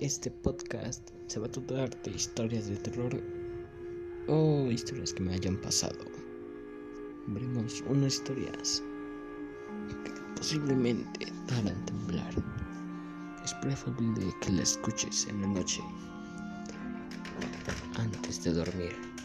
Este podcast se va a tratar de historias de terror o historias que me hayan pasado. Veremos unas historias que posiblemente te temblar. Es preferible que la escuches en la noche antes de dormir.